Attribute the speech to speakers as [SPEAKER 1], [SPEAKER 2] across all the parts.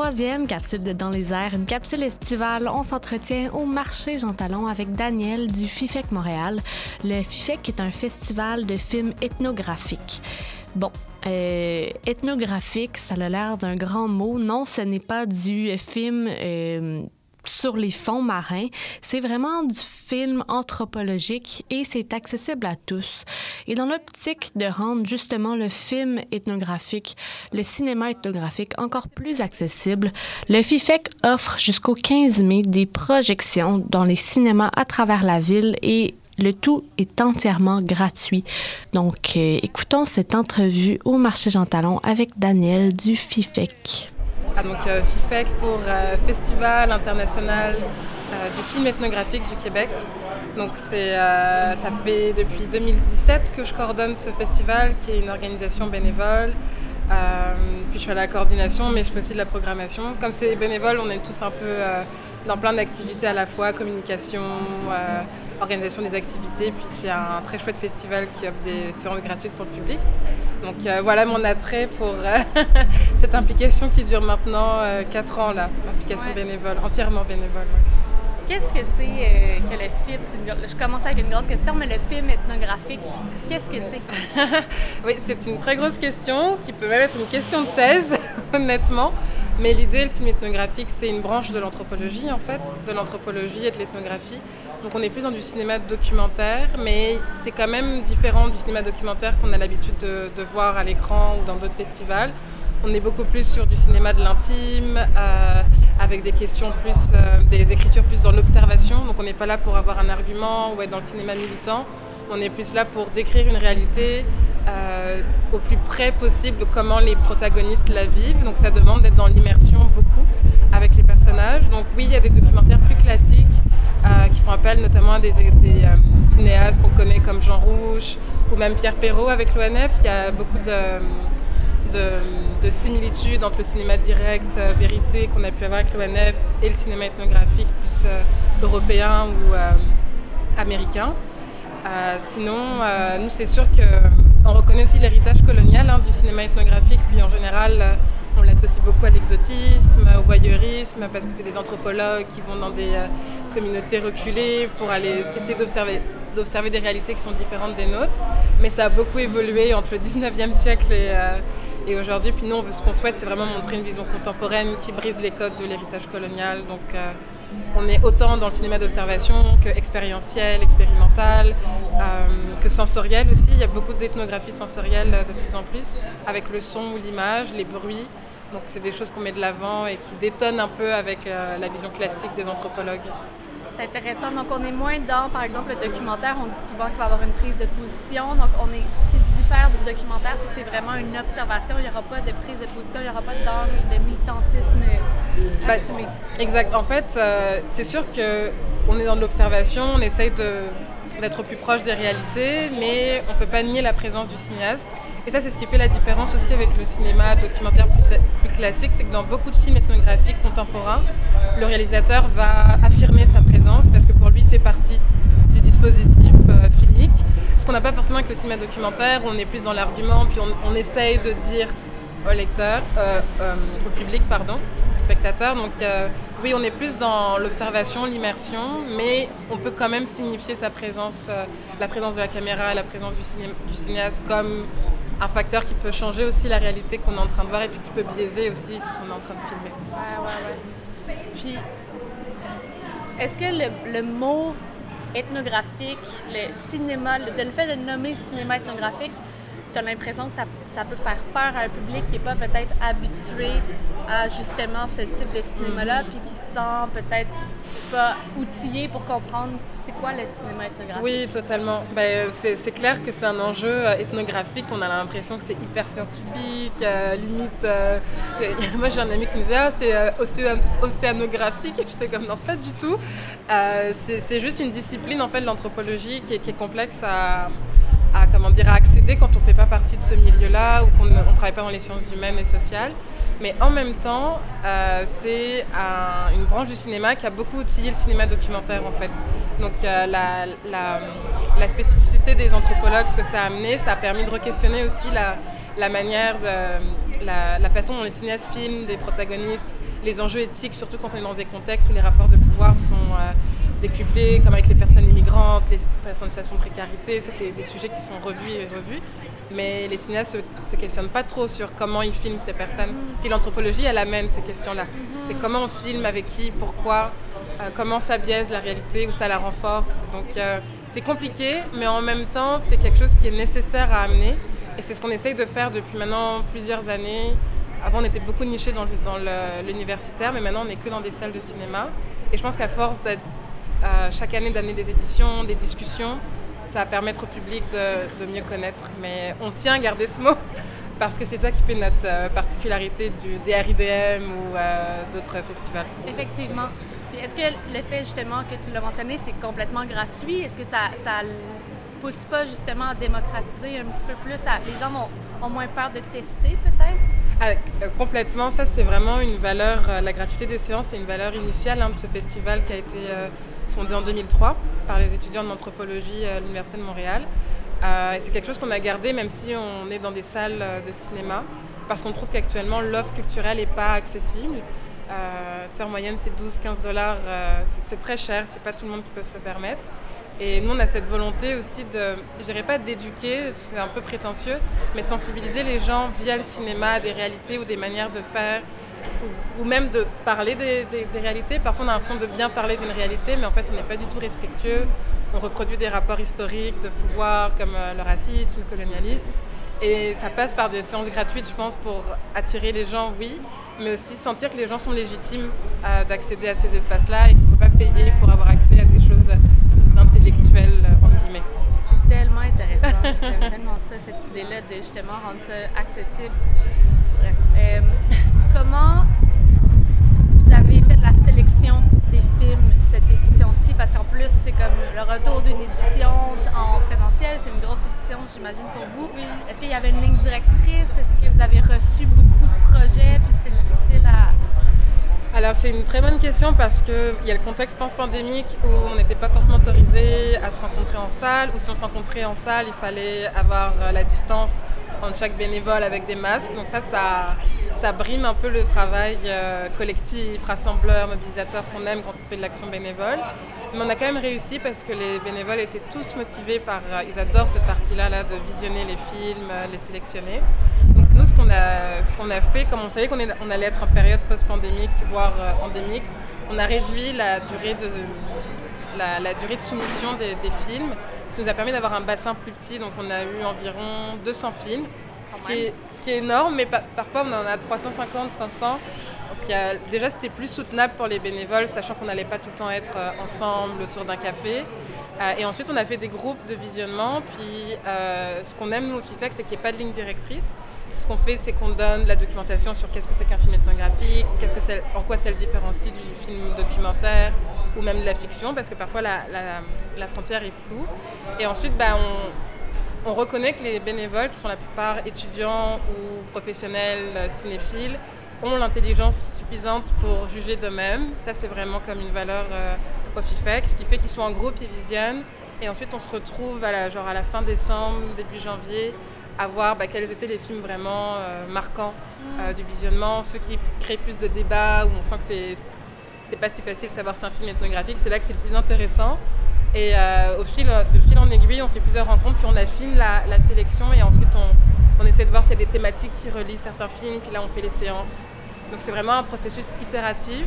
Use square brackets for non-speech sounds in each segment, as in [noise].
[SPEAKER 1] troisième capsule de Dans les airs, une capsule estivale. On s'entretient au marché Jean Talon avec Daniel du FIFEC Montréal. Le FIFEC est un festival de films ethnographiques. Bon, euh, ethnographique, ça a l'air d'un grand mot. Non, ce n'est pas du film euh, sur les fonds marins. C'est vraiment du film anthropologique et c'est accessible à tous. Et dans l'optique de rendre justement le film ethnographique, le cinéma ethnographique encore plus accessible, le FIFEC offre jusqu'au 15 mai des projections dans les cinémas à travers la ville et le tout est entièrement gratuit. Donc, euh, écoutons cette entrevue au marché Jean Talon avec Daniel du FIFEC.
[SPEAKER 2] Donc euh, FIFEC pour euh, Festival international euh, du film ethnographique du Québec. Donc ça fait depuis 2017 que je coordonne ce festival qui est une organisation bénévole. puis je suis à la coordination mais je fais aussi de la programmation. Comme c'est bénévole, on est tous un peu dans plein d'activités à la fois, communication, organisation des activités. Puis c'est un très chouette festival qui offre des séances gratuites pour le public. Donc euh, voilà mon attrait pour euh, [laughs] cette implication qui dure maintenant 4 euh, ans là, implication bénévole, entièrement bénévole.
[SPEAKER 3] Qu'est-ce que c'est que le film? Je commence avec une grosse question, mais le film ethnographique, qu'est-ce que c'est? [laughs]
[SPEAKER 2] Oui, c'est une très grosse question qui peut même être une question de thèse, [laughs] honnêtement. Mais l'idée, le film ethnographique, c'est une branche de l'anthropologie en fait, de l'anthropologie et de l'ethnographie. Donc on est plus dans du cinéma documentaire, mais c'est quand même différent du cinéma documentaire qu'on a l'habitude de, voir à l'écran ou dans d'autres festivals. On est beaucoup plus sur du cinéma de l'intime, euh, avec des questions plus, euh, des écritures plus dans l'observation. Donc on n'est pas là pour avoir un argument ou être dans le cinéma militant. On est plus là pour décrire une réalité euh, au plus près possible de comment les protagonistes la vivent. Donc ça demande d'être dans l'immersion beaucoup avec les personnages. Donc oui, il y a des documentaires plus classiques euh, qui font appel notamment à des, euh, cinéastes qu'on connaît comme Jean Rouge ou même Pierre Perrault avec l'ONF. Il y a beaucoup de, de, similitudes entre le cinéma direct, vérité qu'on a pu avoir avec l'ONF et le cinéma ethnographique plus européen ou américain. sinon, nous c'est sûr qu'on reconnaît aussi l'héritage colonial hein, du cinéma ethnographique, puis en général on l'associe beaucoup à l'exotisme, au voyeurisme, parce que c'est des anthropologues qui vont dans des euh, communautés reculées pour aller essayer d'observer des réalités qui sont différentes des nôtres. Mais ça a beaucoup évolué entre le 19e siècle et, euh, et aujourd'hui. Puis nous, ce qu'on souhaite, c'est vraiment montrer une vision contemporaine qui brise les codes de l'héritage colonial. Euh, on est autant dans le cinéma d'observation que expérientiel, expérimental, que sensoriel aussi. Il y a beaucoup d'ethnographie sensorielle de plus en plus, avec le son ou l'image, les bruits. Donc c'est des choses qu'on met de l'avant et qui détonnent un peu avec euh, la vision classique des anthropologues.
[SPEAKER 3] C'est intéressant. Donc on est moins dans, par exemple, le documentaire. On dit souvent qu'il va avoir une prise de position. Donc on est, diffère du documentaire, c'est que c'est vraiment une observation. Il n'y aura pas de prise de position, il n'y aura pas d'angle, de militantisme ben, assumé.
[SPEAKER 2] exact. En fait, euh, c'est sûr qu'on est dans de l'observation. On essaye d'être plus proche des réalités, mais on ne peut pas nier la présence du cinéaste. Et ça, c'est ce qui fait la différence aussi avec le cinéma documentaire plus, classique, c'est que dans beaucoup de films ethnographiques contemporains, le réalisateur va affirmer sa présence parce que pour lui, il fait partie du dispositif euh, filmique. Qu'on n'a pas forcément avec le cinéma documentaire, on est plus dans l'argument, puis on, essaye de dire au lecteur, euh, euh, au public, pardon, au spectateur. Donc oui, on est plus dans l'observation, l'immersion, mais on peut quand même signifier sa présence, la présence de la caméra, la présence du cinéaste comme un facteur qui peut changer aussi la réalité qu'on est en train de voir et puis qui peut biaiser aussi ce qu'on est en train de filmer.
[SPEAKER 3] Ouais, ouais, ouais. Puis, est-ce que le, mot ethnographique, le cinéma, le, fait de nommer cinéma ethnographique, tu as l'impression que ça, ça, peut faire peur à un public qui n'est pas peut-être habitué à justement ce type de cinéma-là, puis qui se sent peut-être pas outillé pour comprendre c'est quoi le cinéma ethnographique.
[SPEAKER 2] Oui, totalement. Ben, c'est clair que c'est un enjeu euh, ethnographique. On a l'impression que c'est hyper scientifique, euh, limite. Euh, [laughs] moi, j'ai un ami qui me disait ah, c'est océanographique. [laughs] J'étais comme non, pas du tout. c'est juste une discipline en fait de l'anthropologie qui, qui, est complexe à à, comment dire, à accéder quand on ne fait pas partie de ce milieu-là ou qu'on ne travaille pas dans les sciences humaines et sociales. Mais en même temps, euh, c'est une branche du cinéma qui a beaucoup outillé le cinéma documentaire en fait. Donc euh, la, spécificité des anthropologues, ce que ça a amené, ça a permis de re-questionner aussi la, manière, la, façon dont les cinéastes filment des protagonistes, les enjeux éthiques, surtout quand on est dans des contextes où les rapports de pouvoir sont euh, décuplés, comme avec les personnes immigrantes, les personnes en situation de précarité. Ça, c'est des sujets qui sont revus et revus. Mais les cinéastes ne se, questionnent pas trop sur comment ils filment ces personnes. Mm-hmm. Puis l'anthropologie, elle amène ces questions-là. Mm-hmm. C'est comment on filme, avec qui, pourquoi, euh, comment ça biaise la réalité ou ça la renforce. Donc euh, c'est compliqué, mais en même temps, c'est quelque chose qui est nécessaire à amener. Et c'est ce qu'on essaye de faire depuis maintenant plusieurs années. Avant, on était beaucoup niché dans, l'universitaire, mais maintenant, on n'est que dans des salles de cinéma. Et je pense qu'à force d'être chaque année d'amener des éditions, des discussions, ça va permettre au public de, mieux connaître. Mais on tient à garder ce mot parce que c'est ça qui fait notre euh, particularité du DRIDM ou euh, d'autres festivals.
[SPEAKER 3] Effectivement. Est-ce que le fait justement que tu l'as mentionné, c'est complètement gratuit? Est-ce que ça, ça pousse pas justement à démocratiser un petit peu plus? les gens ont, moins peur de tester peut-être?
[SPEAKER 2] Ah, euh, complètement, ça c'est vraiment une valeur, la gratuité des séances, c'est une valeur initiale hein, de ce festival qui a été euh, fondé en 2003 par les étudiants de l'anthropologie à l'Université de Montréal. et c'est quelque chose qu'on a gardé même si on est dans des salles de cinéma, parce qu'on trouve qu'actuellement l'offre culturelle n'est pas accessible. Euh, en moyenne, c'est 12-15 dollars. Euh, c'est très cher, c'est pas tout le monde qui peut se le permettre. Et nous, on a cette volonté aussi de, je dirais pas d'éduquer, c'est un peu prétentieux, mais de sensibiliser les gens via le cinéma des réalités ou des manières de faire, ou, même de parler des, réalités. Parfois, on a l'impression de bien parler d'une réalité, mais en fait, on n'est pas du tout respectueux. On reproduit des rapports historiques de pouvoir comme euh, le racisme, le colonialisme. Et ça passe par des séances gratuites, je pense, pour attirer les gens, oui, mais aussi sentir que les gens sont légitimes euh, d'accéder à ces espaces-là et qu'il ne faut pas payer pour avoir accès à des choses plus intellectuelles, euh, en guillemets.
[SPEAKER 3] C'est tellement intéressant. J'aime tellement ça, cette idée-là de justement rendre ça accessible. Bref. Euh, comment vous avez fait la sélection des films cette édition-ci? Parce qu'en plus, c'est comme le retour d'une édition en présentiel. C'est une grosse édition, j'imagine, pour vous. Est-ce qu'il y avait une ligne directrice? Est-ce que vous avez reçu beaucoup de projets?
[SPEAKER 2] C'est une très bonne question parce qu'il y a le contexte post-pandémique où on n'était pas forcément autorisé à se rencontrer en salle, ou si on se rencontrait en salle, il fallait avoir euh, la distance entre chaque bénévole avec des masques. Donc ça, ça, brime un peu le travail euh, collectif, rassembleur, mobilisateur qu'on aime quand on fait de l'action bénévole. Mais on a quand même réussi parce que les bénévoles étaient tous motivés par... Euh, ils adorent cette partie-là là, de visionner les films, les sélectionner qu'on a, ce qu'on a fait, comme on savait qu'on on allait être en période post-pandémique, voire euh, endémique, on a réduit la durée de, la, durée de soumission des, films, ce qui nous a permis d'avoir un bassin plus petit. Donc on a eu environ 200 films, ce qui, est, ce qui, est, énorme, mais parfois on en a 350, 500. Donc déjà c'était plus soutenable pour les bénévoles, sachant qu'on n'allait pas tout le temps être euh, ensemble autour d'un café. Euh, et ensuite on a fait des groupes de visionnement. Puis ce qu'on aime nous au FIFEC, c'est qu'il n'y ait pas de ligne directrice. Ce qu'on fait, c'est qu'on donne la documentation sur qu'est-ce que c'est qu'un film ethnographique, qu'est-ce que c'est, en quoi ça le différencie du film documentaire ou même de la fiction, parce que parfois la, frontière est floue. Et ensuite, bah, on, on, reconnaît que les bénévoles, qui sont la plupart étudiants ou professionnels euh, cinéphiles, ont l'intelligence suffisante pour juger d'eux-mêmes. Ça, c'est vraiment comme une valeur euh, au FIFEC, ce qui fait qu'ils sont en groupe, ils visionnent. Et ensuite, on se retrouve genre à la fin décembre, début janvier, à voir bah, quels étaient les films vraiment euh, marquants euh, du visionnement, ceux qui créent plus de débats, où on sent que c'est, c'est pas si facile de savoir si c'est un film ethnographique, c'est là que c'est le plus intéressant. Et euh, au fil, de fil en aiguille, on fait plusieurs rencontres, puis on affine la, la sélection et ensuite on, on, essaie de voir s'il y a des thématiques qui relient certains films, puis là on fait les séances. Donc c'est vraiment un processus itératif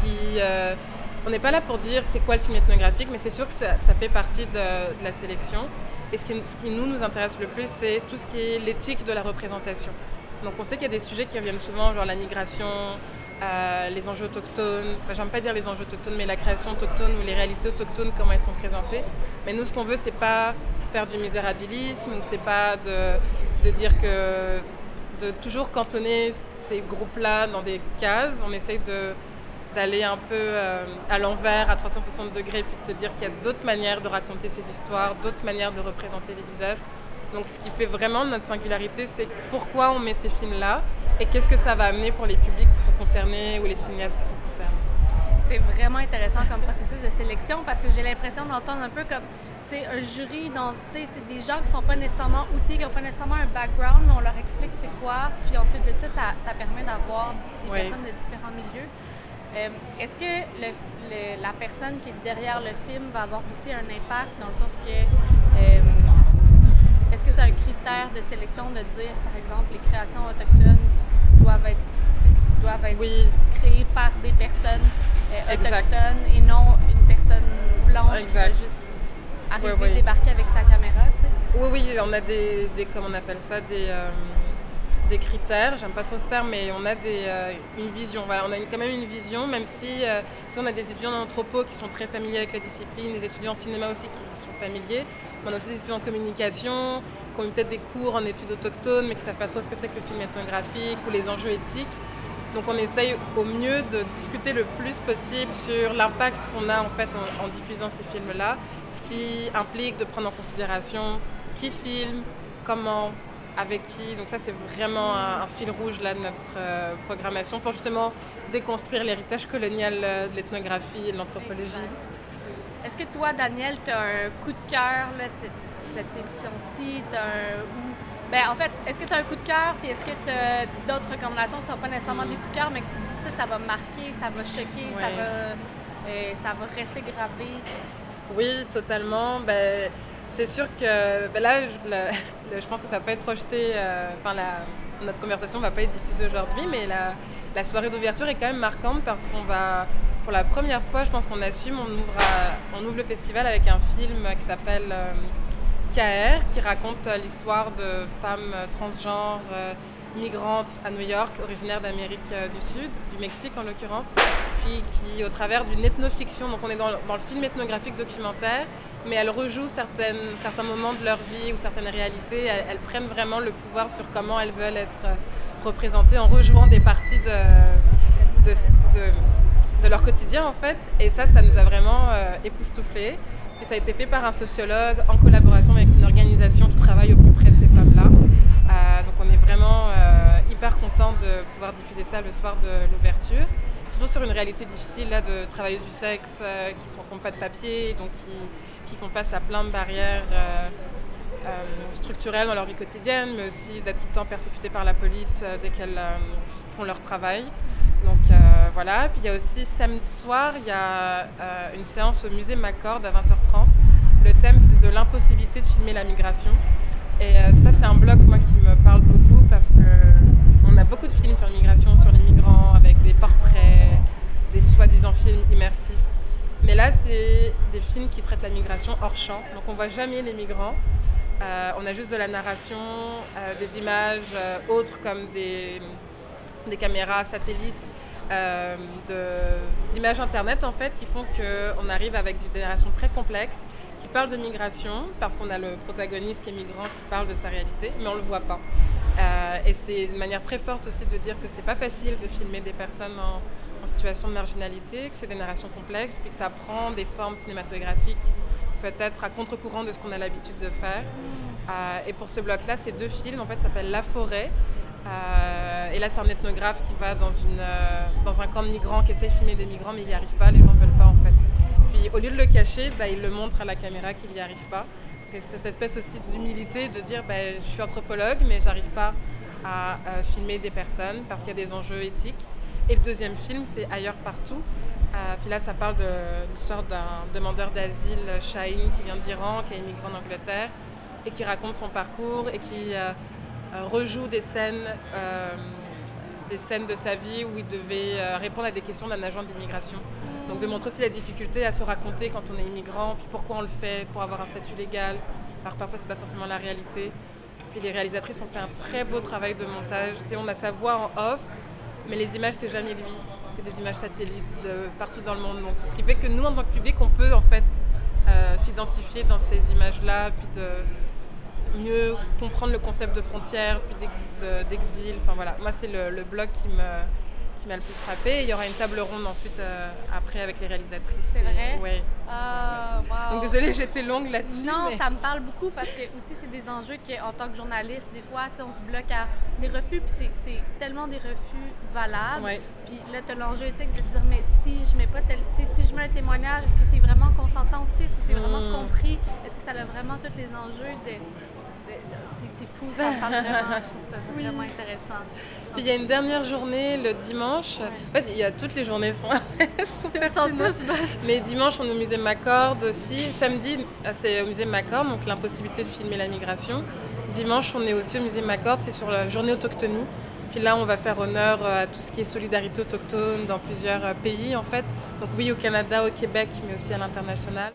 [SPEAKER 2] qui... on n'est pas là pour dire c'est quoi le film ethnographique, mais c'est sûr que ça, ça fait partie de, de la sélection. Et ce qui, nous, nous intéresse le plus, c'est tout ce qui est l'éthique de la représentation. Donc on sait qu'il y a des sujets qui reviennent souvent, genre la migration, euh, les enjeux autochtones, enfin, j'aime pas dire les enjeux autochtones, mais la création autochtone ou les réalités autochtones, comment elles sont présentées. Mais nous, ce qu'on veut, c'est pas faire du misérabilisme, c'est pas de, de, dire que de toujours cantonner ces groupes-là dans des cases. On essaye de d'aller un peu euh, à l'envers, à 360 degrés, puis de se dire qu'il y a d'autres manières de raconter ces histoires, d'autres manières de représenter les visages. Donc ce qui fait vraiment notre singularité, c'est pourquoi on met ces films-là et qu'est-ce que ça va amener pour les publics qui sont concernés ou les cinéastes qui sont concernés.
[SPEAKER 3] C'est vraiment intéressant comme processus de sélection parce que j'ai l'impression d'entendre un peu comme un jury, c'est des gens qui sont pas nécessairement outillés, qui n'ont pas nécessairement un background, mais on leur explique c'est quoi, puis ensuite de ça, ça, permet d'avoir des personnes de différents milieux. Euh, est-ce que la personne qui est derrière le film va avoir aussi un impact dans le sens que euh, est-ce que c'est un critère de sélection de dire, par exemple, les créations autochtones doivent être, doivent être créées par des personnes euh, autochtones et non une personne blanche qui va juste arriver, débarquer avec sa caméra?
[SPEAKER 2] Oui, oui, on a des, des, comment on appelle ça, des des critères, j'aime pas trop ce terme, mais on a euh, une vision. Voilà, on a quand même une vision, même si, euh, si on a des étudiants en qui sont très familiers avec la discipline, des étudiants en cinéma aussi qui sont familiers. On a aussi des étudiants en communication qui ont peut-être des cours en études autochtones, mais qui savent pas trop ce que c'est que le film ethnographique ou les enjeux éthiques. Donc on essaye au mieux de discuter le plus possible sur l'impact qu'on a en fait en diffusant ces films-là, ce qui implique de prendre en considération qui filme, comment, avec qui. Donc ça, c'est vraiment un, fil rouge là, de notre euh, programmation pour justement déconstruire l'héritage colonial euh, de l'ethnographie et de l'anthropologie.
[SPEAKER 3] Est-ce que toi, Daniel, tu as un coup de cœur, cette, cette édition-ci? Ben, en fait, est-ce que tu as un coup de cœur, puis est-ce que tu as d'autres recommandations? Qui ne sont pas nécessairement des coups de cœur, mais que tu dis ça, ça va marquer, ça va choquer, ça, va, euh, ça va rester gravé?
[SPEAKER 2] Oui, totalement. Ben, c'est sûr que ben là, je, pense que ça va pas être projeté, euh, enfin notre conversation va pas être diffusée aujourd'hui, mais la, soirée d'ouverture est quand même marquante parce qu'on va, pour la première fois, je pense qu'on assume, on ouvre, ouvre le festival avec un film qui s'appelle euh, KR, qui raconte l'histoire de femmes transgenres euh, migrantes à New York, originaires d'Amérique du Sud, du Mexique en l'occurrence, puis qui, au travers d'une ethnofiction, donc on est dans le film ethnographique documentaire, mais elles rejouent certains moments de leur vie ou certaines réalités. Elles, prennent vraiment le pouvoir sur comment elles veulent être représentées en rejouant des parties de, leur quotidien en fait. Et ça, ça nous a vraiment euh, époustouflés. Et ça a été fait par un sociologue en collaboration avec une organisation qui travaille au plus près de ces femmes-là. Euh, donc on est vraiment euh, hyper content de pouvoir diffuser ça le soir de l'ouverture surtout sur une réalité difficile là, de travailleuses du sexe qui sont pas de papier, donc qui, qui font face à plein de barrières euh, euh, structurelles dans leur vie quotidienne, mais aussi d'être tout le temps persécutées par la police euh, dès qu'elles font leur travail. Donc voilà. Puis il y a aussi samedi soir, il y a une séance au musée Maccord à 20h30. Le thème c'est de l'impossibilité de filmer la migration. Et ça c'est un bloc moi qui me parle beaucoup parce que on a beaucoup de films sur l'immigration, sur les migrants, avec des portraits, des soi-disant films immersifs mais là, c'est des films qui traitent la migration hors champ. Donc on voit jamais les migrants. Euh, on a juste de la narration, euh, des images euh, autres comme des, caméras satellites, d'images internet en fait, qui font qu'on arrive avec des narrations très complexes qui parlent de migration parce qu'on a le protagoniste qui est migrant qui parle de sa réalité, mais on le voit pas. et c'est une manière très forte aussi de dire que c'est pas facile de filmer des personnes en, en situation de marginalité, que c'est des narrations complexes, puis que ça prend des formes cinématographiques peut-être à contre-courant de ce qu'on a l'habitude de faire. Euh, et pour ce bloc-là, ces deux films, en fait, s'appellent La forêt. Euh, et là, c'est un ethnographe qui va dans, une, euh, dans un camp de migrants, qui essaie de filmer des migrants, mais il n'y arrive pas, les gens ne veulent pas, en fait. Puis, au lieu de le cacher, bah, il le montre à la caméra qu'il n'y arrive pas. Et cette espèce aussi d'humilité de dire, bah, je suis anthropologue, mais j'arrive pas à filmer des personnes parce qu'il y a des enjeux éthiques. Et le deuxième film, c'est Ailleurs partout. Euh, puis là, ça parle de l'histoire d'un demandeur d'asile, Shaheen, qui vient d'Iran, qui est immigré en Angleterre, et qui raconte son parcours et qui euh, euh, rejoue des scènes, des scènes de sa vie où il devait répondre à des questions d'un agent d'immigration. Donc de montrer aussi la difficulté à se raconter quand on est immigrant, puis pourquoi on le fait, pour avoir un statut légal. Alors parfois, c'est pas forcément la réalité. Puis les réalisatrices ont fait un très beau travail de montage. Tu sais, on a sa voix en off, mais les images, c'est jamais lui. C'est des images satellites de partout dans le monde. Donc, ce qui fait que nous, en tant que public, on peut en fait euh, s'identifier dans ces images-là, puis de mieux comprendre le concept de frontière, puis d'exil. Enfin voilà, moi, c'est le, le blog qui me qui m'a le plus frappé. Il y aura une table ronde ensuite euh, après avec les réalisatrices.
[SPEAKER 3] C'est vrai? Ah, wow.
[SPEAKER 2] Donc désolée, j'étais longue là-dessus.
[SPEAKER 3] Non, ça me parle beaucoup parce que aussi c'est des enjeux qu'en tant que journaliste, des fois, on se bloque à des refus, puis c'est tellement des refus valables. Puis là, tu as l'enjeu éthique de dire, mais si je mets pas tel, si je mets un témoignage, est-ce que c'est vraiment consentant aussi? Est-ce que c'est vraiment
[SPEAKER 2] Mm.
[SPEAKER 3] compris? Est-ce que ça a vraiment tous les enjeux de. C'est- fou, ça parle vraiment. Je trouve ça [laughs] vraiment intéressant.
[SPEAKER 2] Puis il y a une dernière journée le dimanche. En fait, il y a toutes les journées sont, [laughs] sont
[SPEAKER 3] tous.
[SPEAKER 2] Mais dimanche, on est au musée Macorde aussi. Samedi, ah, c'est au musée Macorde, donc l'impossibilité de filmer la migration. Dimanche, on est aussi au musée Macorde, c'est sur la journée autochtonie. Puis là, on va faire honneur euh, à tout ce qui est solidarité autochtone dans plusieurs euh, pays, en fait. Donc oui, au Canada, au Québec, mais aussi à l'international.